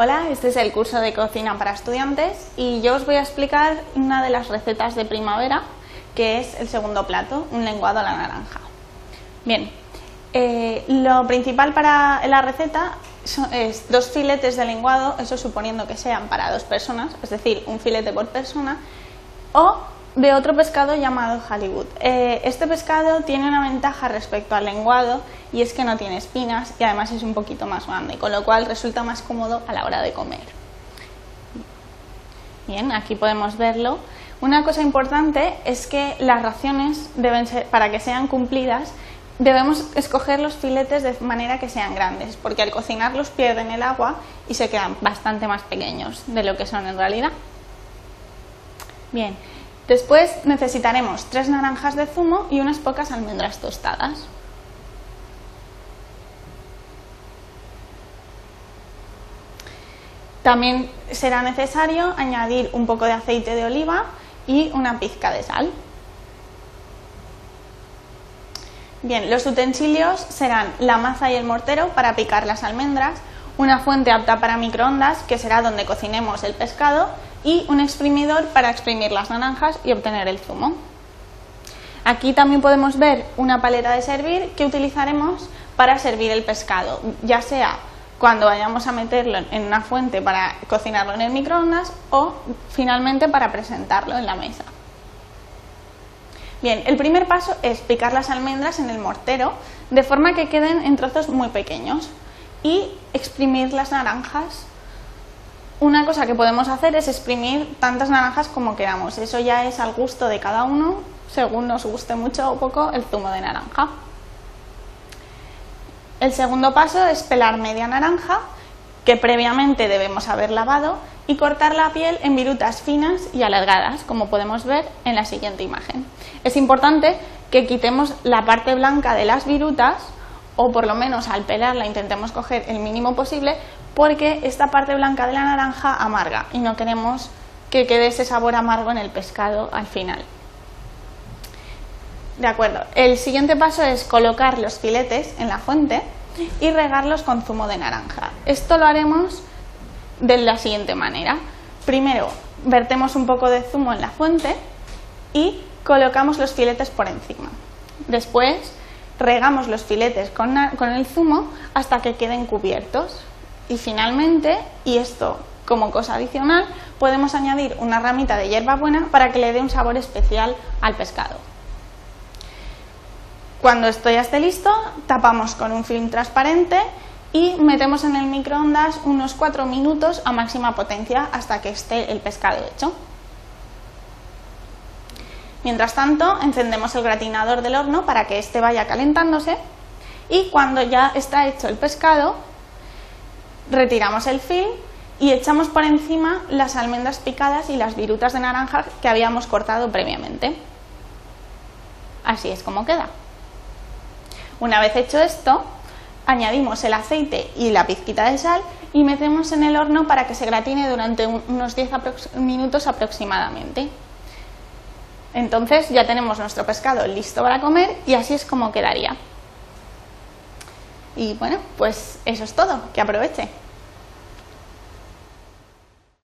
Hola, este es el curso de cocina para estudiantes y yo os voy a explicar una de las recetas de primavera, que es el segundo plato, un lenguado a la naranja. Bien, eh, lo principal para la receta es dos filetes de lenguado, eso suponiendo que sean para dos personas, es decir, un filete por persona, o de otro pescado llamado Hollywood. Eh, este pescado tiene una ventaja respecto al lenguado y es que no tiene espinas y además es un poquito más grande, con lo cual resulta más cómodo a la hora de comer. Bien, aquí podemos verlo. Una cosa importante es que las raciones deben ser, para que sean cumplidas, debemos escoger los filetes de manera que sean grandes, porque al cocinarlos pierden el agua y se quedan bastante más pequeños de lo que son en realidad. Bien, Después necesitaremos tres naranjas de zumo y unas pocas almendras tostadas. También será necesario añadir un poco de aceite de oliva y una pizca de sal. Bien, los utensilios serán la maza y el mortero para picar las almendras, una fuente apta para microondas, que será donde cocinemos el pescado, y un exprimidor para exprimir las naranjas y obtener el zumo. Aquí también podemos ver una paleta de servir que utilizaremos para servir el pescado, ya sea cuando vayamos a meterlo en una fuente para cocinarlo en el microondas o finalmente para presentarlo en la mesa. Bien, el primer paso es picar las almendras en el mortero de forma que queden en trozos muy pequeños y exprimir las naranjas. Una cosa que podemos hacer es exprimir tantas naranjas como queramos. Eso ya es al gusto de cada uno, según nos guste mucho o poco el zumo de naranja. El segundo paso es pelar media naranja, que previamente debemos haber lavado, y cortar la piel en virutas finas y alargadas, como podemos ver en la siguiente imagen. Es importante que quitemos la parte blanca de las virutas o por lo menos al pelarla intentemos coger el mínimo posible porque esta parte blanca de la naranja amarga y no queremos que quede ese sabor amargo en el pescado al final. De acuerdo, el siguiente paso es colocar los filetes en la fuente y regarlos con zumo de naranja. Esto lo haremos de la siguiente manera. Primero, vertemos un poco de zumo en la fuente y colocamos los filetes por encima. Después, regamos los filetes con, el zumo hasta que queden cubiertos. Y finalmente, y esto como cosa adicional, podemos añadir una ramita de hierbabuena para que le dé un sabor especial al pescado. Cuando esto ya esté listo, tapamos con un film transparente y metemos en el microondas unos 4 minutos a máxima potencia hasta que esté el pescado hecho. Mientras tanto, encendemos el gratinador del horno para que éste vaya calentándose y cuando ya está hecho el pescado, retiramos el film y echamos por encima las almendras picadas y las virutas de naranja que habíamos cortado previamente. Así es como queda. Una vez hecho esto, añadimos el aceite y la pizquita de sal y metemos en el horno para que se gratine durante unos 10 minutos aproximadamente. Entonces ya tenemos nuestro pescado listo para comer y así es como quedaría. Y bueno, pues eso es todo. Que aproveche.